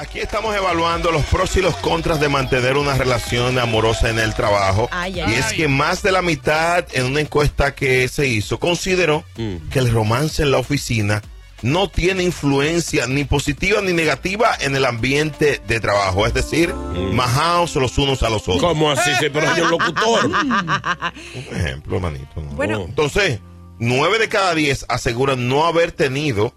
Aquí estamos evaluando los pros y los contras de mantener una relación amorosa en el trabajo. Ay, y es ay. que más de la mitad en una encuesta que se hizo consideró que el romance en la oficina no tiene influencia ni positiva ni negativa en el ambiente de trabajo. Es decir, majaos los unos a los otros. ¿Cómo así? Sí, pero yo locutor. Un ejemplo, manito. ¿no? Bueno. Entonces, nueve de cada diez aseguran no haber tenido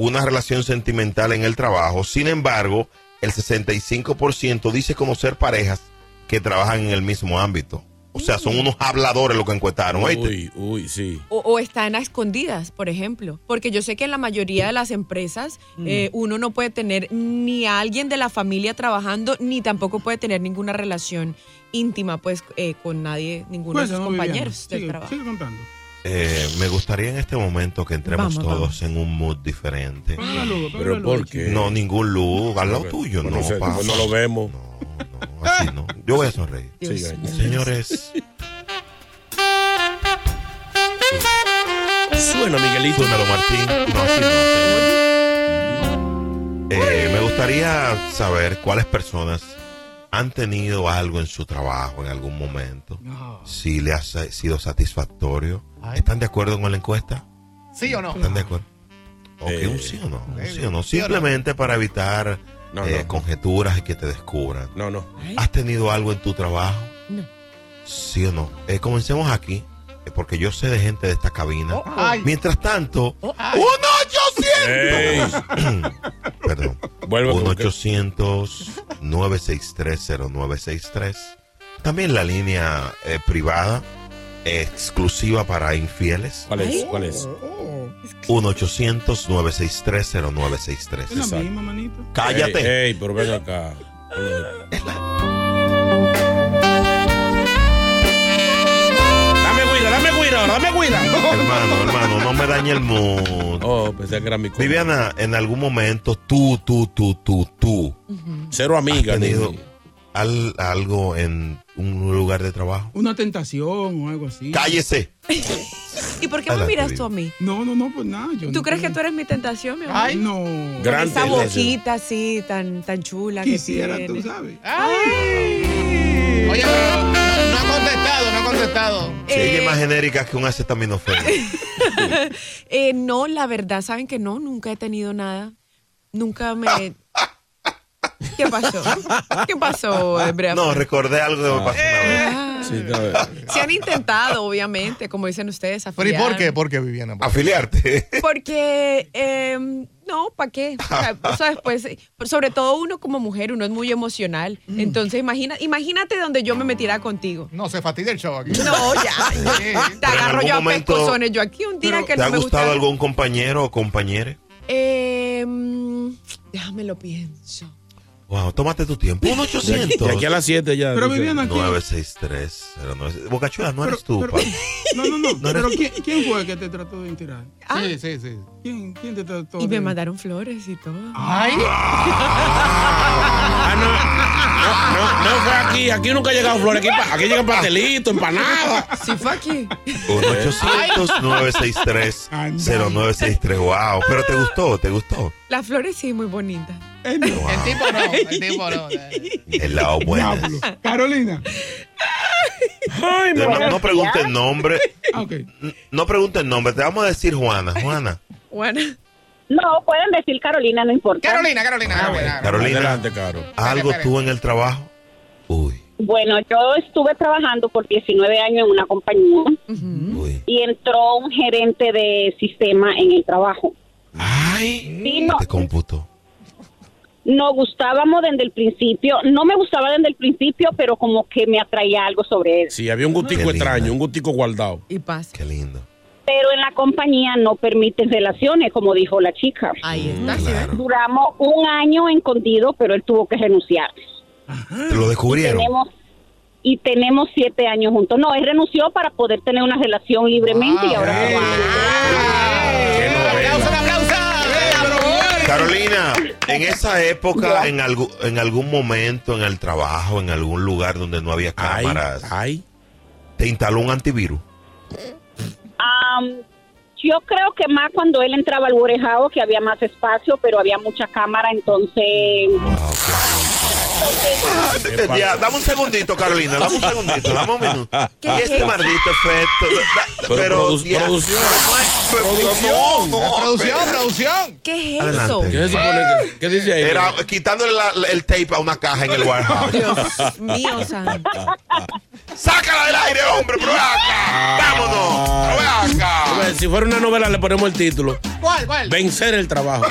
una relación sentimental en el trabajo. Sin embargo, el 65% dice conocer parejas que trabajan en el mismo ámbito. O sea, son unos habladores lo que encuestaron. ¿oíste? Uy, uy, sí. O, o están a escondidas, por ejemplo. Porque yo sé que en la mayoría de las empresas eh, uno no puede tener ni a alguien de la familia trabajando, ni tampoco puede tener ninguna relación íntima, pues, eh, con nadie, ninguno Pues, de sus compañeros del sigue, trabajo. sigue contando. Eh, me gustaría en este momento que entremos Vamos, todos en un mood diferente. Luz, Pero ¿por qué? No, ningún luz. Al lado tuyo, no. no lo vemos. No, no, así no. Yo voy a sonreír. Señores, Suena, Miguelito. Súmelo, Martín. No, así no. Eh, me gustaría saber cuáles personas han tenido algo en su trabajo en algún momento. No. Si le ha sido satisfactorio. ¿Están de acuerdo con la encuesta? ¿Sí o no? ¿Están de acuerdo? Ok, Eh, un sí o no. Un sí o no. Simplemente para evitar No, eh, no. conjeturas y que te descubran. No, no. ¿Has tenido algo en tu trabajo? No. ¿Sí o no? Eh, comencemos aquí, eh, porque yo sé de gente de esta cabina. Oh, Ay, Mientras tanto, ay. ¡un 800! Ey, Perdón. Vuelvo Un con que- 800-963-0963. También la línea eh, privada, exclusiva para infieles. ¿Cuál es? ¿Cuál es? 1-800-963-0963. Es la misma, manito. Cállate. Ey, ey, pero ven acá. Dame Hermano, hermano, no me dañe el mood. Oh, pensé que era mi co- Viviana, en algún momento tú, tú, tú, tú, tú, Cero has amiga. tenido ni- al- algo en un lugar de trabajo. Una tentación o algo así. Cállese. ¿Y por qué me Adelante, miras tú a mí? No, no, no, pues nada. Yo ¿Tú no crees que tengo- tú eres mi tentación, mi amor? Ay, No. Gran Esa boquita así, tan, tan chula Quisiera, que tú tiene. sabes. Oye, pero no, no ha contestado, contestado. Si ella es Eh, más genérica que un acetaminofén. Eh, no, la verdad, saben que no, nunca he tenido nada. Nunca me. ¿Qué pasó? ¿Qué pasó, eh, Brea? No, recordé algo que me pasó una vez. Sí, está bien. Se han intentado, obviamente, como dicen ustedes, Pero ¿y por afiliar. qué? ¿Por qué, Viviana? Afiliarte. Porque, eh, no, ¿para qué? O sea, o sea, después, eh, sobre todo uno como mujer, uno es muy emocional. Mm. Entonces, imagina, imagínate donde yo me metiera contigo. No, se fastidia el show aquí. No, ya. Sí. Te agarro yo a pescozones. Yo aquí un día que ¿Te no ha me gustado gusta. algún compañero o compañere? Eh, mm, déjame lo pienso. Wow, tómate tu tiempo. Un De aquí, 800. de aquí a las 7 ya. Pero vivían aquí. 963 09. Bocachula, no eres tú, pero- pa. No, no, no. Pero. ¿quién, quién fue el que te trató de enterar? Sí, sí, sí. ¿Quién, quién te trató Y de me mandaron flores y todo. Ay. Ah, no, no, no, no fue aquí. Aquí nunca ha llegado flores. Aquí, aquí llegan pastelitos, empanadas. Sí fue aquí. 1-800-963-0963. Wow, pero te gustó, te gustó. Las flores sí, muy bonitas. Eh, no. El tipo no, el tipo no. El lado bueno. Diablo. Carolina. Ay, No, no pregunte el nombre. Ah. No pregunte el nombre. Te vamos a decir Juana. Juana. Bueno, No, pueden decir Carolina, no importa. Carolina, Carolina, Carolina. Carolina, Adelante, Caro. ¿algo tú en el trabajo? Uy, Bueno, yo estuve trabajando por 19 años en una compañía y entró un gerente de sistema en el trabajo. Ay, Sí, no, te computó. Nos gustábamos desde el principio. No me gustaba desde el principio, pero como que me atraía algo sobre él. Sí, había un gustico Qué extraño, un gustico guardado. y paz. Qué lindo. Pero en la compañía no permiten relaciones, como dijo la chica. Ahí está, ¿sí ves? Claro. Duramos un año escondido, pero él tuvo que renunciar. Te lo descubrieron. Tenemos y tenemos siete años juntos. No, él renunció para poder tener una relación libremente y ahora se va. Carolina, en esa época, en, algún en algún momento, en el trabajo, en algún lugar donde no había Ay, cámaras, ay. te instaló un antivirus. Am, yo creo que más cuando él entraba al Warehouse, que había más espacio, pero había mucha cámara, entonces... Wow, qué- Ya, dame un segundito, Carolina, dame un segundito, dame un minuto. ¿Qué Y es este maldito efecto. da- Pero Pero, produ- ya- producción. No, no, Producción, producción. ¿Qué es eso? ¿Qué se supone que- ¿Qué dice ahí? Era quitándole la- el tape a una caja en el warehouse. Dios mío, santo. ¡Sácala del aire, hombre! ¡Pero acá! ¡Vámonos! ¡Pero acá! ver, Si fuera una novela, le ponemos el título. ¿Cuál, cuál? Vencer el trabajo.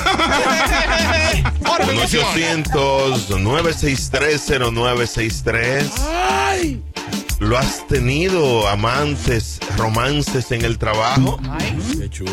Organización. 1-800-963-0963. Ay. ¿Lo has tenido amantes, romances en el trabajo? Qué chulo.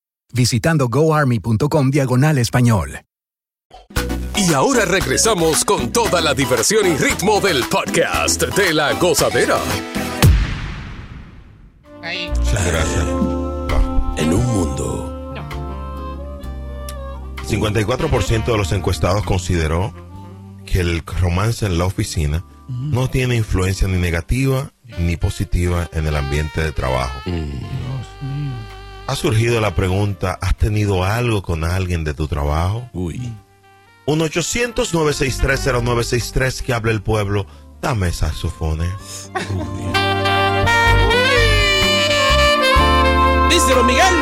visitando goarmy.com diagonal español. Y ahora regresamos con toda la diversión y ritmo del podcast de la gozadera. Ahí. Gracias. En un mundo. 54% de los encuestados consideró que el romance en la oficina no tiene influencia ni negativa ni positiva en el ambiente de trabajo. Ha surgido la pregunta, ¿has tenido algo con alguien de tu trabajo? Uy. 1-800-963-0963 que hable el pueblo. Dame saxofones. Díselo, Miguel.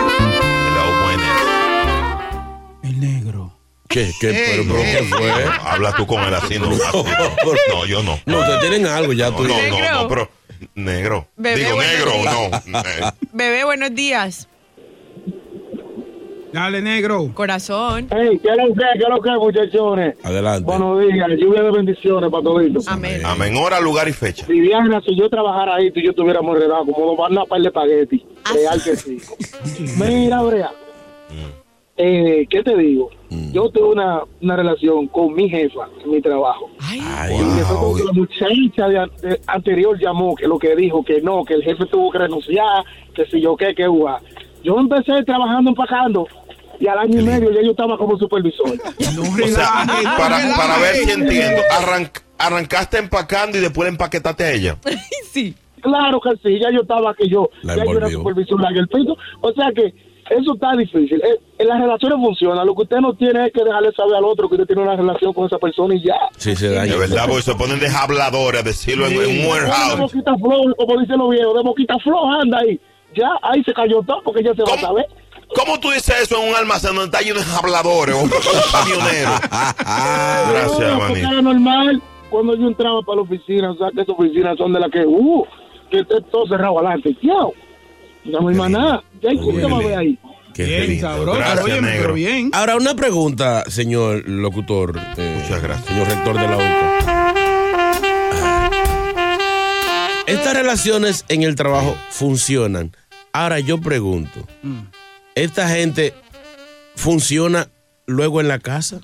El negro. ¿Qué? ¿Qué? Pero, pero, ¿qué fue? Habla tú con él así, no. así. No, yo no. No, ustedes tienen algo ya. No, tú. no, no, Negro. no, pero negro. Bebé, Digo negro, días. no. Eh, Bebé, buenos días. Dale, negro. Corazón. Hey, ¿qué es lo que, qué es lo que, muchachones? Adelante. Buenos días, lluvia de bendiciones para todos. Amén. Amén. Hora, lugar y fecha. Viviana, si yo trabajara ahí, tú y yo estuviéramos enredados, como nos van a par de espagueti. Real que sí. Mira, Brea, eh, ¿qué te digo? Yo tuve una, una relación con mi jefa en mi trabajo. Ay, Y Wow. la muchacha de, an- de anterior llamó, que lo que dijo, que no, que el jefe tuvo que renunciar, que si yo qué, que hubo. Yo empecé trabajando empacando y al año y medio ya yo estaba como supervisor. No O sea, relaje, no para, para ver si entiendo. Arranc- arrancaste empacando y después empaquetaste a ella. sí. Claro que sí, ya yo estaba que yo, La ya yo era supervisor en el piso. O sea que eso está difícil. Eh, En las relaciones funcionan. Lo que usted no tiene es que dejarle saber al otro que usted tiene una relación con esa persona y ya. Sí, se daña. De verdad, porque se ponen de habladores a decirlo en, en un De warehouse. boquita floja, como dicen los viejos, de boquita floja anda ahí. Ya, ahí se cayó todo porque ya se va a saber. ¿Cómo tú dices eso en un almacén donde está lleno de habladores o un camionero? Gracias, manito. era normal cuando yo entraba para la oficina. O sea, que esas oficinas son de las que, uh, que esté todo cerrado adelante. Chao. No hay más nada. Ya hay que usted va a ver ahí. Qué Bien, sabroso. Gracias, Óyeme, negro. pero bien. Ahora, una pregunta, señor locutor. Muchas gracias. Señor rector de la UCA. Estas relaciones en el trabajo funcionan. Ahora yo pregunto, Mm. ¿Esta gente funciona luego en la casa?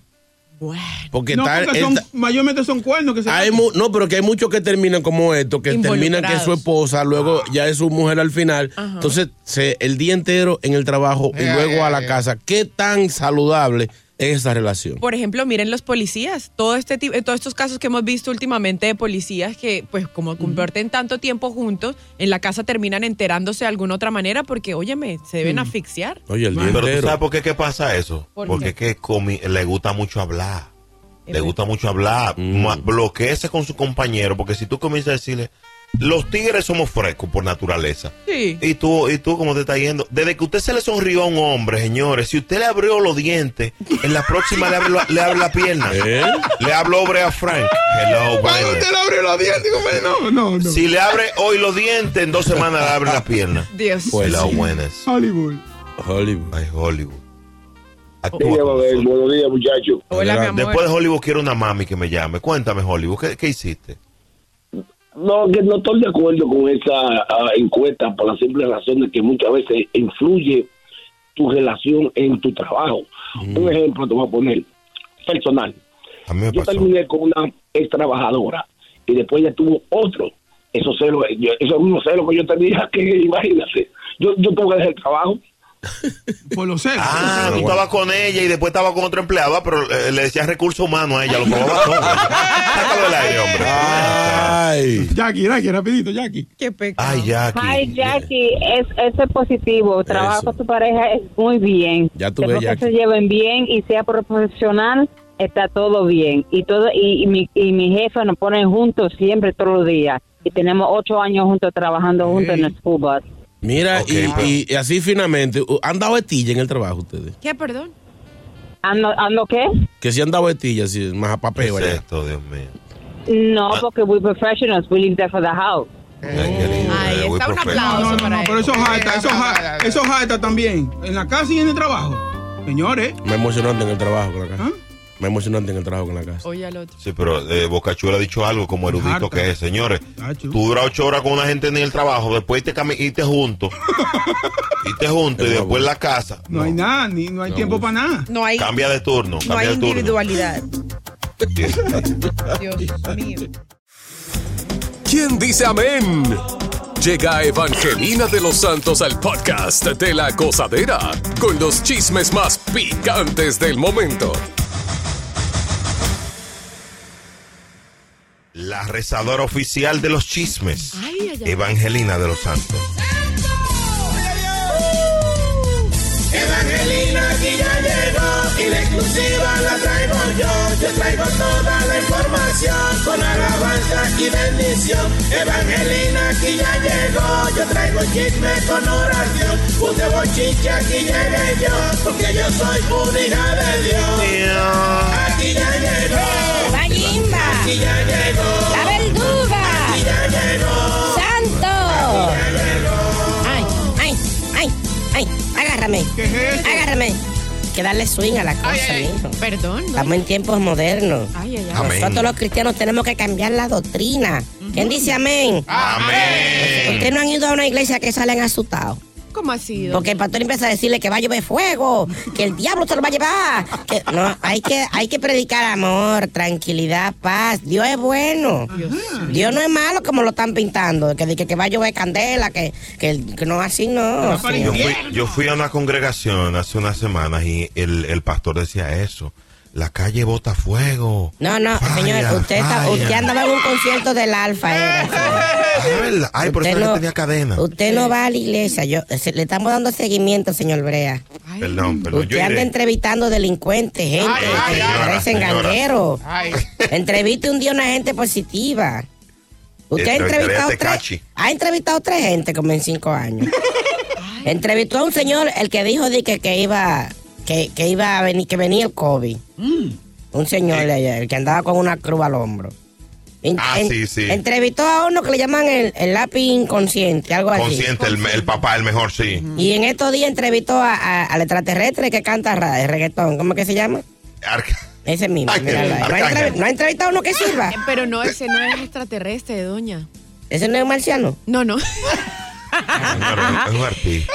Porque no, tal- porque son, esta- mayormente son cuernos que se hay mu- no, pero que hay muchos que terminan como esto, que terminan que es su esposa, luego ya es su mujer al final. Ajá. Entonces, se, el día entero en el trabajo y Ya, luego a la ya. casa. ¿Qué tan saludable esa relación? Por ejemplo, miren los policías, todo este tipo, todos estos casos que hemos visto últimamente de policías que, pues, como comparten tanto tiempo juntos, en la casa terminan enterándose de alguna otra manera porque, óyeme, se deben asfixiar. Oye, el día Pero tú sabes por qué, qué pasa eso? ¿Por Porque qué? es que le gusta mucho hablar. Le gusta mucho hablar. Ma- Bloqueese con su compañero, porque si tú comienzas a decirle, los tigres somos frescos por naturaleza. Sí. Y tú, y tú, ¿cómo te está yendo? Desde que usted se le sonrió a un hombre, señores, si usted le abrió los dientes, en la próxima le abre, la- le abre la pierna. Le habló Brea Frank. Hello, baby. usted le abre los dientes, no, no, no. Si le abre hoy los dientes, en dos semanas le abre la pierna. Dios. Pues la sí. buenas. Hollywood. Hollywood. Ay, Hollywood. Sí, a buenos días, muchachos. Hola, mi amor. Después de Hollywood quiero una mami que me llame. Cuéntame, Hollywood, ¿qué, qué hiciste? No, que no estoy de acuerdo con esa ah, encuesta por la simple razón de que muchas veces influye tu relación en tu trabajo. Un ejemplo te voy a poner personal. A mí me Yo pasó. terminé con una ex trabajadora y después ya tuvo otro. Celos, yo- esos mismos celos que yo tenía, que imagínate. Yo, yo tengo que dejar el trabajo. Por los celos. Ah, tú estabas con ella y después estaba con otro empleado, pero eh, le decías recursos humanos a ella, lo probaba todo. Sácalo del aire, hombre. Ay. Jackie, Jackie, rapidito, Jackie. Qué pecado. Ay, Jackie. Ay, Jackie, es, eso es positivo. Trabajar con tu pareja es muy bien. Ya tú ves, que Jackie. se lleven bien y sea profesional, está todo bien. Y todo y, y mi, y mi jefa nos ponen juntos siempre, todos los días. Y tenemos ocho años juntos trabajando juntos en el school bus. Mira, y, pero- y- así finalmente, uh, ¿han dado estilla en el trabajo ustedes? ¿Qué, perdón? ¿Ando, ando qué? Que si han dado estilla, así, más a ¿Qué papel, es allá. esto, Dios mío? No, porque we professionals, we leave that for the house. Ay, Ahí eh, está un aplauso No, no, no, para no, pero eso jata, eso jata, eso jata también. En la casa y en el trabajo. Señores. Más emocionante en el trabajo la casa. ¿Ah? Más emocionante en el trabajo que en la casa. Oye al otro. Sí, pero eh, Bocachula ha dicho algo como erudito Harta. que es. Señores, Tacho. tú duras ocho horas con una gente en el trabajo, después te irte juntos. irte juntos y después en la casa. No, hay nada, ni, no hay tiempo para nada. No hay, Cambia de turno, no cambia hay de turno. individualidad. Dios mío. ¿Quién dice amén? Llega Evangelina de los Santos al podcast de la gozadera con los chismes más picantes del momento. La rezadora oficial de los chismes, Ay, ay, ay. Evangelina de los Santos. Evangelina aquí ya llegó y la exclusiva la traigo yo. Yo traigo toda la información con alabanza y bendición. Evangelina aquí ya llegó. Yo traigo chisme con oración. Un de bochiche aquí llegué yo. Porque yo soy una hija de Dios. Aquí ya llegó. Aquí ya llegó. Agárrame. ¿Qué es eso? Agárrame. Hay que darle swing a la cosa, mijo. Perdón. ¿no? Estamos en tiempos modernos. Ay, ay, ay. Nosotros los cristianos tenemos que cambiar la doctrina. ¿Quién dice amén? Amén. Ustedes no han ido a una iglesia que salen asustados. ¿Cómo ha sido? Porque el pastor empieza a decirle que va a llover fuego, que el diablo se lo va a llevar. Que, no, hay que, hay que predicar amor, tranquilidad, paz. Dios es bueno. Dios no es malo como lo están pintando. Que, que, que va a llover candela, que, que, que no así no. Yo fui, yo fui a una congregación hace unas semanas y el, el pastor decía eso. La calle bota fuego. No, no, Falla, señor, usted, está, usted andaba en un concierto del Alfa. era, verdad. Ay, por Usted eso no- tenía cadena. Usted no va a la iglesia. Yo, se- le estamos dando seguimiento, señor Brea. Perdón, perdón. Usted Yo anda iré. entrevistando delincuentes, gente Ay, ay, que señora, parecen gangueros. Entreviste un día una gente positiva. Usted ha entrevistado Tecachi. tres, ha entrevistado tres gente como en cinco años. Entrevistó a un señor, el que dijo de que, que iba, que, que iba a venir, que venía el COVID. Un señor de allá, el que andaba con una cruz al hombro. En- Ah, en- sí, sí. Entrevistó a uno que le llaman el, el lápiz inconsciente, algo así. Consciente, el, el papá, el mejor, sí. Y en estos días entrevistó a- a- al extraterrestre que canta reggaetón. ¿Cómo que se llama? Ese mismo. míralo ahí. ¿No, ha no entrevistado a uno que sirva? Eh, Pero no, ese no es extraterrestre, doña. ¿Ese no es marciano? No, no. Es un artista.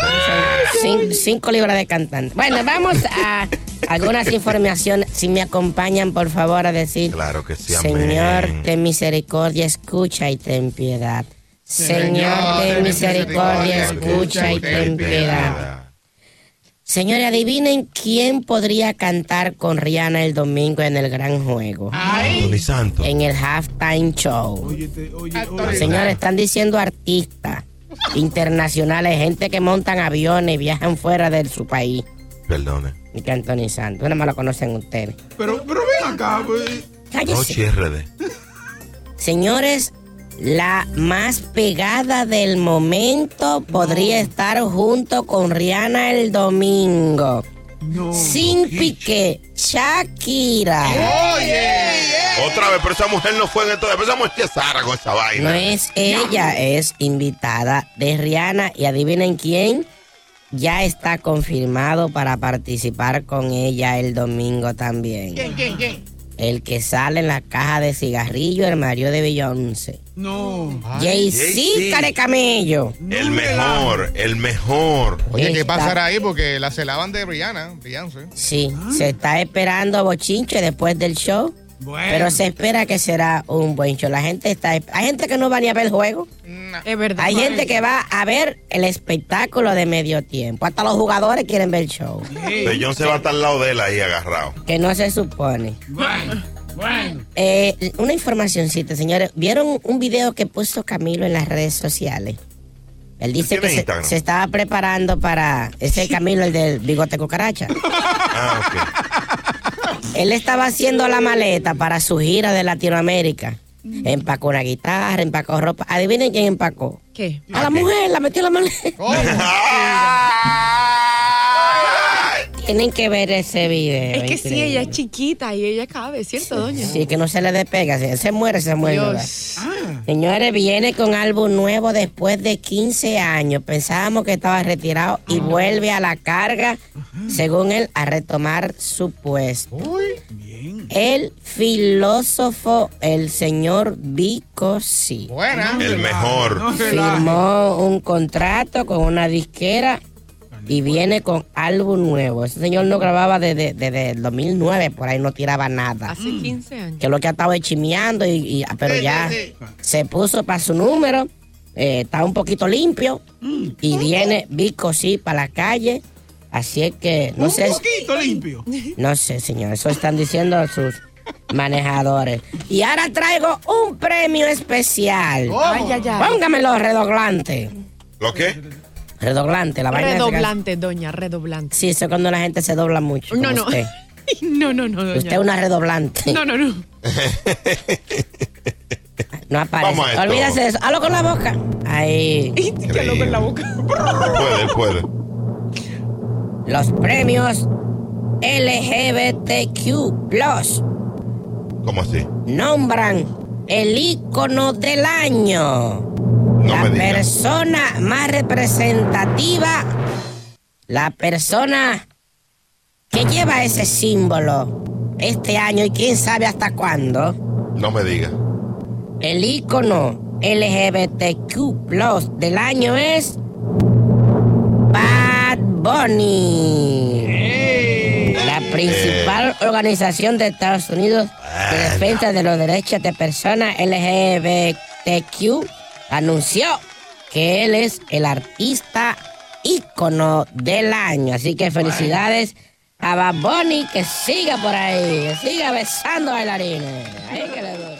Cin- cinco libras de cantante. Bueno, vamos a algunas informaciones. Si me acompañan, por favor, a decir... Claro que sí, amén. Señor, ten misericordia, escucha y ten piedad. Señor, ten misericordia, escucha y ten piedad. Señores, adivinen quién podría cantar con Rihanna el domingo en el gran juego. Santos. En el halftime show. Señores, están diciendo artistas internacionales, gente que montan aviones y viajan fuera de su país. Perdone. Y que Anthony Santos. Nada más lo conocen ustedes. Pero, pero ven acá, pues. Cállese. RD. Señores, la más pegada del momento podría estar junto con Rihanna el domingo. Sin pique, Shakira. Otra vez, pero esa mujer no fue en esto. Pero esa mujer es Sara con esa vaina. No es ella, es invitada de Rihanna y adivinen quién ya está confirmado para participar con ella el domingo también. ¿Quién, quién, quién? El que sale en la caja de cigarrillo, el marido de Beyoncé. No. Jay-Z Care Camello. El mejor, el mejor. Oye, ¿qué pasará ahí? Porque la celaban de Rihanna, Beyoncé. Sí, se está esperando bochinche después del show. Pero se espera que será un buen show. La gente está. Hay gente que no va ni a ver el juego. Es verdad. Hay gente que va a ver el espectáculo de medio tiempo. Hasta los jugadores quieren ver el show. John se va a estar al lado de él ahí agarrado. Que no se supone. Bueno, bueno. Eh, una informacioncita, señores. ¿Vieron un video que puso Camilo en las redes sociales? Él dice ¿Tiene que se estaba preparando para. Ese Camilo, el del bigote cucaracha. Ah, ok. Él estaba haciendo la maleta para su gira de Latinoamérica. Empacó una guitarra, empacó ropa. Adivinen quién empacó. ¿Qué? A la mujer, la metió en la maleta. Tienen que ver ese video. Es que sí, increíble. ella es chiquita y ella cabe, ¿cierto, doña? Sí, que no se le despega. Si él se muere, se muere. Dios. Señores, viene con álbum nuevo después de 15 años. Pensábamos que estaba retirado y vuelve a la carga, según él, a retomar su puesto. El filósofo, el señor Vico, sí. Buena. El mejor. Firmó un contrato con una disquera y viene con álbum nuevo. Ese señor no grababa desde, desde el 2009, por ahí no tiraba nada. Hace 15 años. Que lo que ha estado es chimeando, y, y- pero ya se puso para su número, eh, está un poquito limpio y viene Vico sí para la calle. Así es que no un sé, poquito limpio. no sé, señor, eso están diciendo sus manejadores. Y ahora traigo un premio especial. Ay, ay, ay. Póngamelo redoblante. ¿Lo qué? Redoblante, la vaina esa Redoblante, doña, redoblante. Sí, eso es cuando la gente se dobla mucho. No, no. Usted. No, no, no, doña. usted es una redoblante. No, no, no. No aparece. Vamos a esto. Olvídese de eso. Hazlo con la boca. Ahí. Que loco en la boca. Puede, puede. Los premios LGBTQ Plus ¿Cómo así? nombran el ícono del año. No la persona más representativa. La persona que lleva ese símbolo este año y quién sabe hasta cuándo. No me diga. El ícono LGBTQ Plus del año es Bad Bunny. La principal organización de Estados Unidos de defensa de los derechos de personas LGBTQ anunció que él es el artista ícono del año. Así que felicidades A Bad Bunny que siga por ahí, que siga besando bailarines. Ahí que le dura.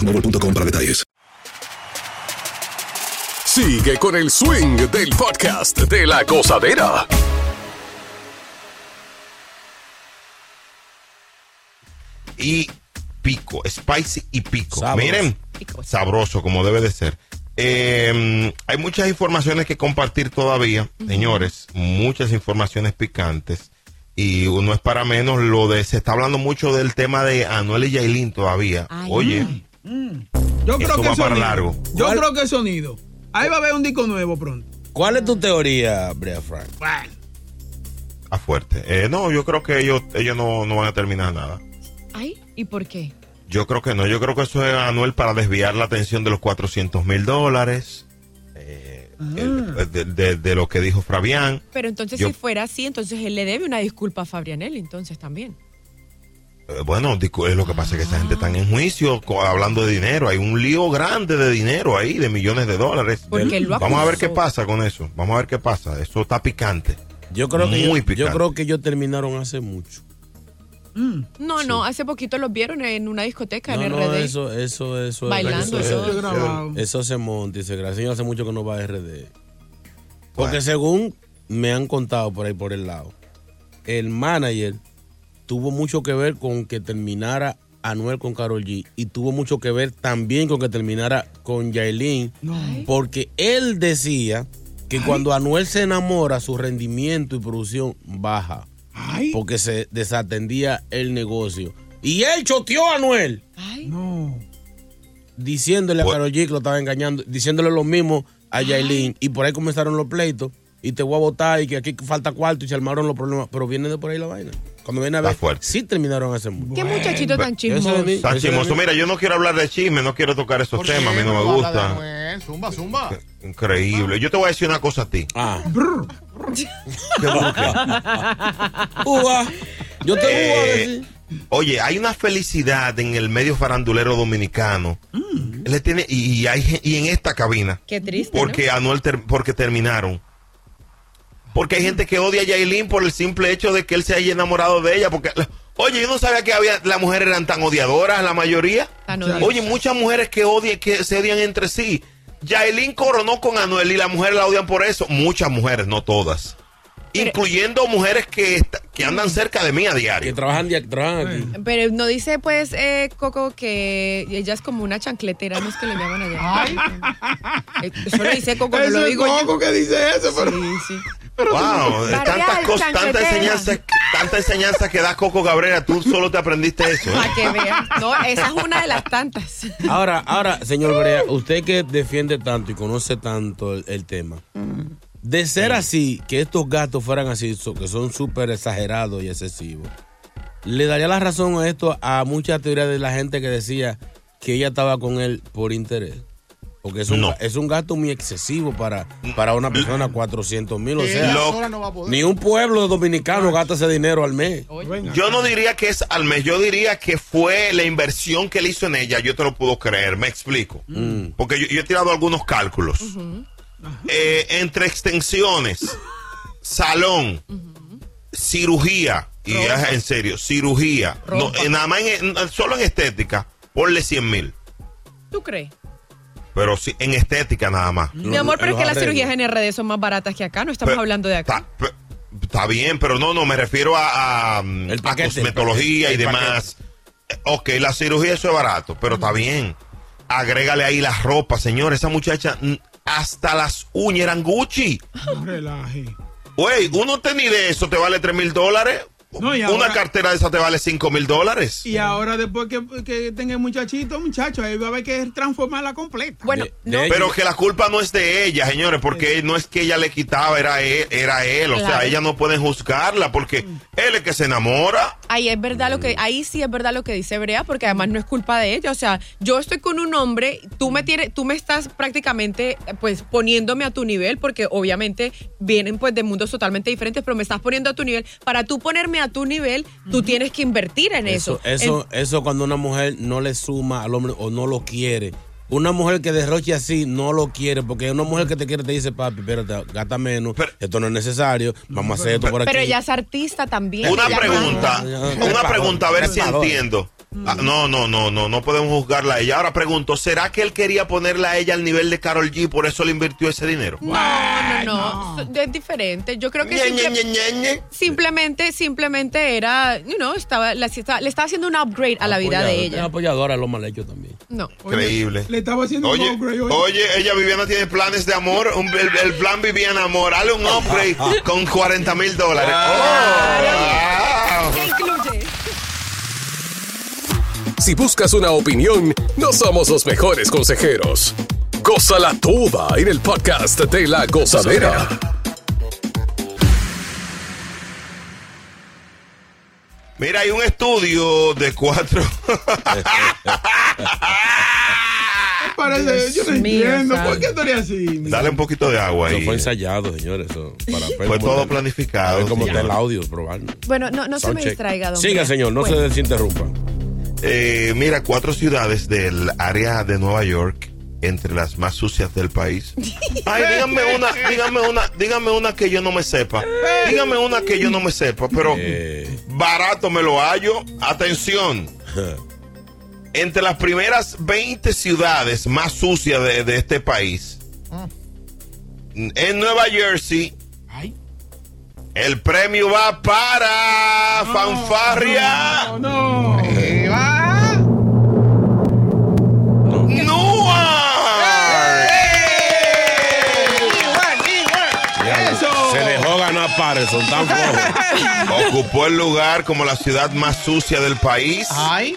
boostmobile.com para detalles. Sigue con el swing del podcast de la gozadera. y pico, spicy y pico. Sabroso. Miren, sabroso como debe de ser. Eh, hay muchas informaciones que compartir todavía, señores, muchas informaciones picantes. Y no es para menos lo de, se está hablando mucho del tema de Anuel y Yailin todavía. Oye, Yo creo Esto que va para sonido. largo. Yo ¿Cuál? creo que sonido. Ahí va a haber un disco nuevo pronto. ¿Cuál es tu teoría, Brea Frank? a fuerte. Eh, no, yo creo que ellos, ellos no, no van a terminar nada. Ay, ¿y por qué? Yo creo que no, yo creo que eso es Anuel para desviar la atención de los 400 mil dólares. eh, el- de, de- de lo que dijo Fabián. Pero entonces Yo- si fuera así, entonces él le debe una disculpa a Fabrianelli, entonces también. Eh, Bueno, es lo que pasa es que esa gente está en juicio hablando de dinero. Hay un lío grande de dinero ahí, de millones de dólares. Porque él lo Vamos a ver qué pasa con eso. Vamos a ver qué pasa. Eso está picante. Yo creo que Muy yo, picante. yo creo que ellos terminaron hace mucho. No, no, hace poquito los vieron en una discoteca No, en no, RD. eso, eso, eso. Bailando, eso, eso. grabado. eso se monta y se graba. Hace mucho que no va a RD. Porque según me han contado por ahí por el lado, el manager tuvo mucho que ver con que terminara Anuel con Karol G y tuvo mucho que ver también con que terminara con Yailin, porque él decía que cuando Anuel se enamora su rendimiento y producción baja, porque se desatendía el negocio. Y él choteó a Anuel No. diciéndole a Karol G que lo estaba engañando, diciéndole lo mismo a Yailin. Y por ahí comenzaron los pleitos. Y te voy a votar y que aquí falta cuarto y se armaron los problemas. Pero viene de por ahí la vaina. Cuando viene a ver, sí terminaron hace mucho. Qué muchachito tan chismoso. Es chismoso. mi- Mira, yo no quiero hablar de chisme, no quiero tocar esos temas. A mí no me gusta. Zumba, zumba. Increíble. Yo te voy a decir una cosa a ti. Ah. ¿Qué? Uva. Yo te voy a Eh, decir. Oye, hay una felicidad en el medio farandulero dominicano. Mm. Le tiene, y, y hay, y en esta cabina. Qué triste. Porque Anuel ter- porque terminaron. Porque hay gente que odia a Yailin por el simple hecho de que él se haya enamorado de ella. Porque, oye, yo no sabía que había las mujeres eran tan odiadoras, la mayoría. Tan. Oye, muchas mujeres que odian, que se odian entre sí. Yailin coronó con Anuel y las mujeres la odian por eso. Muchas mujeres, no todas. Incluyendo mujeres que, que andan cerca de mí a diario. Que trabajan, di- trabajan aquí. Pero no dice, pues, eh, Coco, que ella es como una chancletera, no es que le llaman allá. Eh, Eso lo dice Coco, no lo digo Coco yo. que dice eso, pero. Sí, sí. Wow, tantas cosas, tanta enseñanza, tanta enseñanza que da Coco Cabrera, tú solo te aprendiste eso. ¿eh? Para que veas. No, esa es una de las tantas. Ahora, ahora, señor Brea, usted que defiende tanto y conoce tanto el, el tema, de ser así, que estos gastos fueran así, que son súper exagerados y excesivos, ¿le daría la razón a esto a muchas teorías de la gente que decía que ella estaba con él por interés? Porque es un, No. es un gasto muy excesivo para, para una persona, 400 mil, o sea, lo- no ni un pueblo dominicano gasta ese dinero al mes. Yo no diría que es al mes, yo diría que fue la inversión que él hizo en ella, yo te lo puedo creer, me explico. Mm. Porque yo, yo he tirado algunos cálculos. Eh, entre extensiones, salón, cirugía, y es en serio, cirugía, no, eh, nada más en- en- solo en estética, ponle 100 mil. ¿Tú crees? Pero sí, en estética nada más. Mi amor, pero es que las cirugías en RD son más baratas que acá, no estamos Pero- hablando de acá. Ta- pe- está bien, pero no, no, me refiero a, a, a cosmetología y el demás. Eh, Ok, la cirugía eso es barato, pero está bien. Agrégale ahí la ropa, señor. Esa muchacha, hasta las uñas eran Gucci. No relaje. Güey, uno tenis de eso te vale 3 mil dólares. No, y Una cartera de esa te vale 5 mil dólares. Y ahora después que, que tenga el muchachito, muchacho, ahí va a haber que transformarla completa. Bueno, Pero que la culpa no es de ella, señores, porque no es que ella le quitaba, era él, era él. O sea, ella no pueden juzgarla porque él es que se enamora. Ahí es verdad lo que, ahí sí es verdad lo que dice Brea, porque además no es culpa de ella. O sea, yo estoy con un hombre, tú me tienes, tú me estás prácticamente pues poniéndome a tu nivel, porque obviamente vienen pues de mundos totalmente diferentes, pero me estás poniendo a tu nivel. Para tú ponerme a tu nivel, tú tienes que invertir en eso. Eso, eso cuando una mujer no le suma al hombre o no lo quiere. Una mujer que derroche así no lo quiere, porque una mujer que te quiere te dice, papi, espérate, gasta menos, esto no es necesario, vamos a hacer esto por aquí. pero ella es artista también. Una pregunta, una pregunta, a ver si entiendo. Ah, no, no, no, no, no podemos juzgarla a ella. Ahora pregunto, ¿será que él quería ponerla a ella al nivel de Carol G, por eso le invirtió ese dinero? No, no, no, so- es diferente. Yo creo que Ñe, simple- Ñe, Ñe, Ñe. simplemente, simplemente era, you know, estaba, le, le estaba haciendo un upgrade a la vida de ella. apoyadora, lo mal hecho también. No. Increíble. Le estaba haciendo Oye, un upgrade hoy. oye, ella Viviana tiene planes de amor. un- el, el plan Viviana Amor. Hale un upgrade con 40 mil dólares. Oh, ¿Qué incluye? Si buscas una opinión, no somos los mejores consejeros. Gózala toda en el podcast de la gozadera. Mira, hay un estudio de cuatro. Parece, yo no mío, entiendo. ¿Por qué eres así? Dale un poquito de agua Eso ahí. fue ensayado, señores. Para Fue todo planificado, cómo está el audio, probarlo. Bueno, no, no se me distraiga, don Siga, señor, no Bueno. se desinterrumpa. Eh, mira, cuatro ciudades del área de Nueva York, entre las más sucias del país. Ay, díganme una, díganme una, díganme una que yo no me sepa. Díganme una que yo no me sepa, pero barato me lo hallo. Atención. Entre las primeras 20 ciudades más sucias de, de este país, en Nueva Jersey, el premio va para Fanfarria. No, Se tan flojo. Ocupó el lugar como la ciudad más sucia del país. Ay.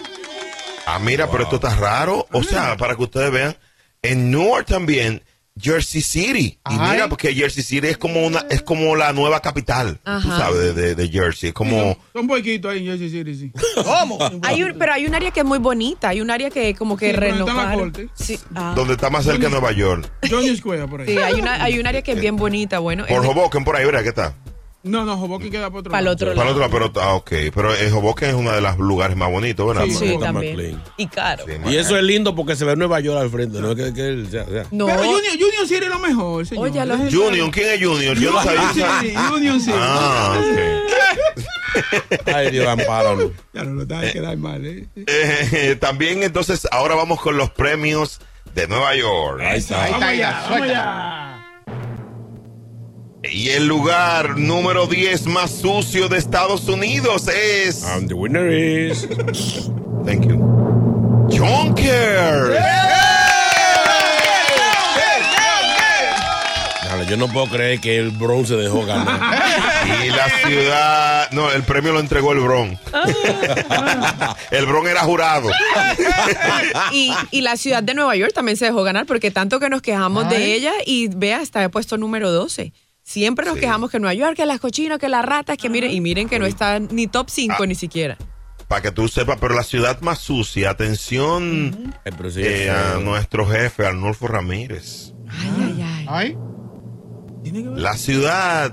Ah, mira, pero esto está raro. O sea, para que ustedes vean, en Newark también, Jersey City. Y Ay. mira, porque Jersey City es como una, es como la nueva capital. Tú sabes, de, de- de Jersey. Es como. Son boiquitos ahí en Jersey City, sí. ¿Cómo? Hay un- pero hay un área que es muy bonita, hay un área que como que Sí. Sí, ah. Donde está más cerca de Nueva York. Johnny Square, por ahí. Sí, hay una, hay un área que es bien bonita, bueno. Por Hoboken, por ahí, ¿verdad? ¿Qué está? No, no, Hoboken queda por otro Para el lado. otro Para lado. el otro lado, pero, ah, ok. Pero eh, Hoboken es uno de los lugares más bonitos, ¿verdad? Sí, más también. Y caro. Y eso es lindo porque se ve Nueva York al frente, no es que, que él sea- sea. No. Pero Junior, Junior City es lo mejor, señor. Oye, Junior, ¿quién es Junior? Yo no sabía. City, Union City. Ah, ok. Ay, Dios, ampáranos. Ya no lo a quedar mal, ¿eh? Eh, también entonces ahora vamos con los premios de Nueva York. Ahí está. Ahí está, ya, Y el lugar número 10 más sucio de Estados Unidos es... And the winner is. Thank you. Jonker. Dale, yo no puedo creer que el Bronx se dejó ganar. Y la ciudad... No, el premio lo entregó el Bron. el Bron era jurado. Y, y la ciudad de Nueva York también se dejó ganar porque tanto que nos quejamos Ay. de ella y vea, está puesto número 12. Siempre nos quejamos que Nueva York, que las cochinas, que las ratas, que miren, y miren que no está ni top 5 Ah. ni siquiera. Para que tú sepas, pero la ciudad más sucia, atención Eh, eh, a nuestro jefe, Arnulfo Ramírez. Ay, ay, ay. La ciudad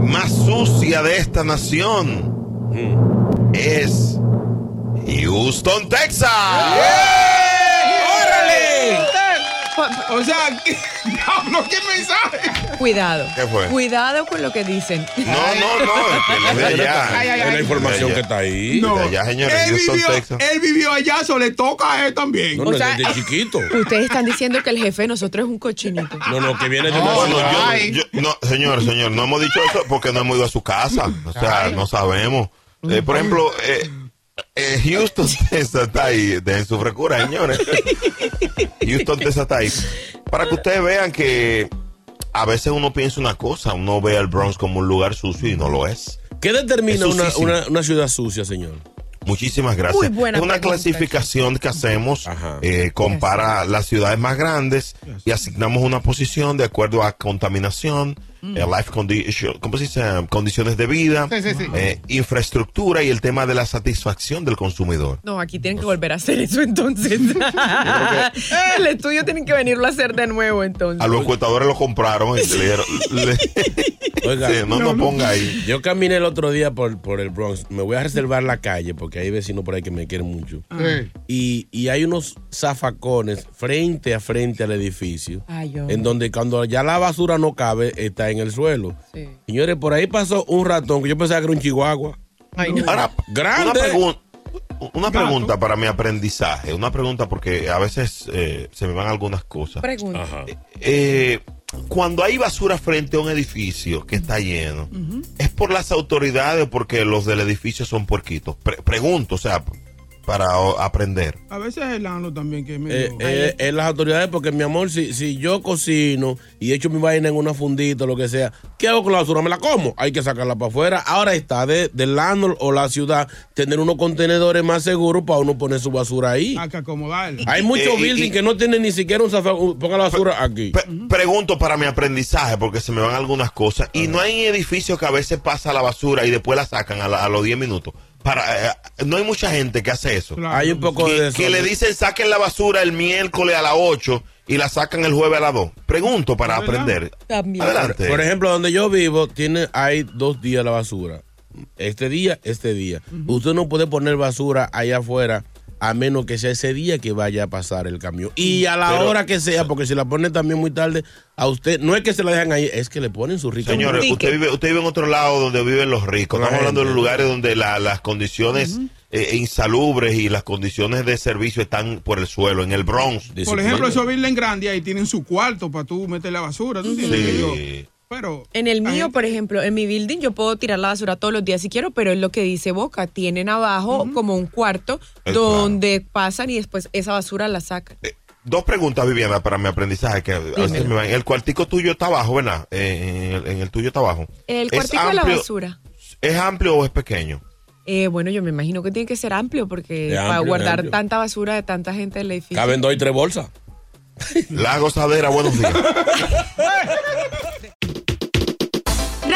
más sucia de esta nación es Houston, Texas. O sea, ¿qué, diablo, ¿qué mensaje? Cuidado. ¿Qué fue? Cuidado con lo que dicen. No, no, no, es que él es de allá. Ay, ay, ay. Es la información que está ahí. No. De allá, señores, él, vivió, él vivió allá, eso le toca a él también. No, no, O sea, desde chiquito. Ustedes están diciendo que el jefe de nosotros es un cochinito. No, no, que viene de una Bueno, ciudad. yo, yo- no, señor, señor, no hemos dicho eso porque no hemos ido a su casa. O sea, no sabemos. Eh, por ejemplo, eh, eh, Houston, Texas está ahí. Dejen su frescura, señores. Houston, Texas está ahí. Para que ustedes vean que a veces uno piensa una cosa, uno ve al Bronx como un lugar sucio y no lo es. ¿Qué determina Es una, una, una ciudad sucia, señor? Muchísimas gracias. Muy buena es una pregunta. clasificación que hacemos, eh, compara las ciudades más grandes y asignamos una posición de acuerdo a contaminación, Mm. eh, life condition, ¿cómo se dice? Condiciones de vida, Sí, sí, sí. eh, infraestructura y el tema de la satisfacción del consumidor. No, aquí tienen que volver a hacer eso entonces. el estudio tienen que venirlo a hacer de nuevo entonces. A los encuestadores lo compraron y le dijeron, le- Oiga, Sí, no nos ponga ahí. Yo caminé el otro día por, por el Bronx. Me voy a reservar la calle porque hay vecinos por ahí que me quieren mucho. Sí. Y, y hay unos zafacones frente a frente al edificio. Ay. En donde cuando ya la basura no cabe, está en el suelo. Sí. Señores, por ahí pasó un ratón que yo pensaba que era un chihuahua. Ay, no. Ahora, Grande. Una, pregun- una pregunta para mi aprendizaje, una pregunta porque a veces eh, se me van algunas cosas. Pregunta. Ajá. Eh, cuando hay basura frente a un edificio que está lleno, ¿es por las autoridades o porque los del edificio son puerquitos? Pre- pregunto, o sea, para o- aprender. A veces es el ano también que es medio... Eh, eh, en las autoridades, porque mi amor, si, si yo cocino y echo mi vaina en una fundita o lo que sea, ¿qué hago con la basura? ¿Me la como? Hay que sacarla para afuera. Ahora está de, del landlord o la ciudad tener unos contenedores más seguros para uno poner su basura ahí. Hay que acomodarlo. Hay muchos Eh, buildings y- que no tienen ni siquiera un zafacón. Ponga la basura aquí. Pe- Pregunto para mi aprendizaje porque se me van algunas cosas. Y no hay edificios que a veces pasa la basura y después la sacan a, la- a los 10 minutos. Para, eh, no hay mucha gente que hace eso. Claro. Hay un poco de Que, eso. que le dicen saquen la basura el miércoles a las 8 y la sacan el jueves a las 2. Pregunto para ¿Verdad? aprender. También. Adelante. Por ejemplo, donde yo vivo, tiene, hay dos días la basura. Este día, este día. Usted no puede poner basura allá afuera a menos que sea ese día que vaya a pasar el camión. Y a la Pero- hora que sea, porque si la ponen también muy tarde, a usted, no es que se la dejan ahí, es que le ponen su rica. Señores, usted vive, usted vive en otro lado donde viven los ricos. Estamos hablando de lugares donde la- las condiciones eh, insalubres y las condiciones de servicio están por el suelo, en el Bronx. Por ejemplo, esos buildings grandes ahí tienen su cuarto para tú meter la basura, ¿tú Sí. Pero En el mío, gente- por ejemplo, en mi building yo puedo tirar la basura todos los días si quiero, pero es lo que dice Boca. Tienen abajo como un cuarto Es donde pasan y después esa basura la sacan. Eh, Dos preguntas, Viviana, para mi aprendizaje, que a veces Dímelo. me van. El cuartico tuyo está abajo, ¿verdad? Eh, en, el, en el tuyo está abajo. El ¿Es cuartico de la basura. ¿Es amplio o es pequeño? Eh, bueno, yo me imagino que tiene que ser amplio porque para guardar tanta basura de tanta gente del edificio. Caben dos y tres bolsas. La gozadera, buenos días.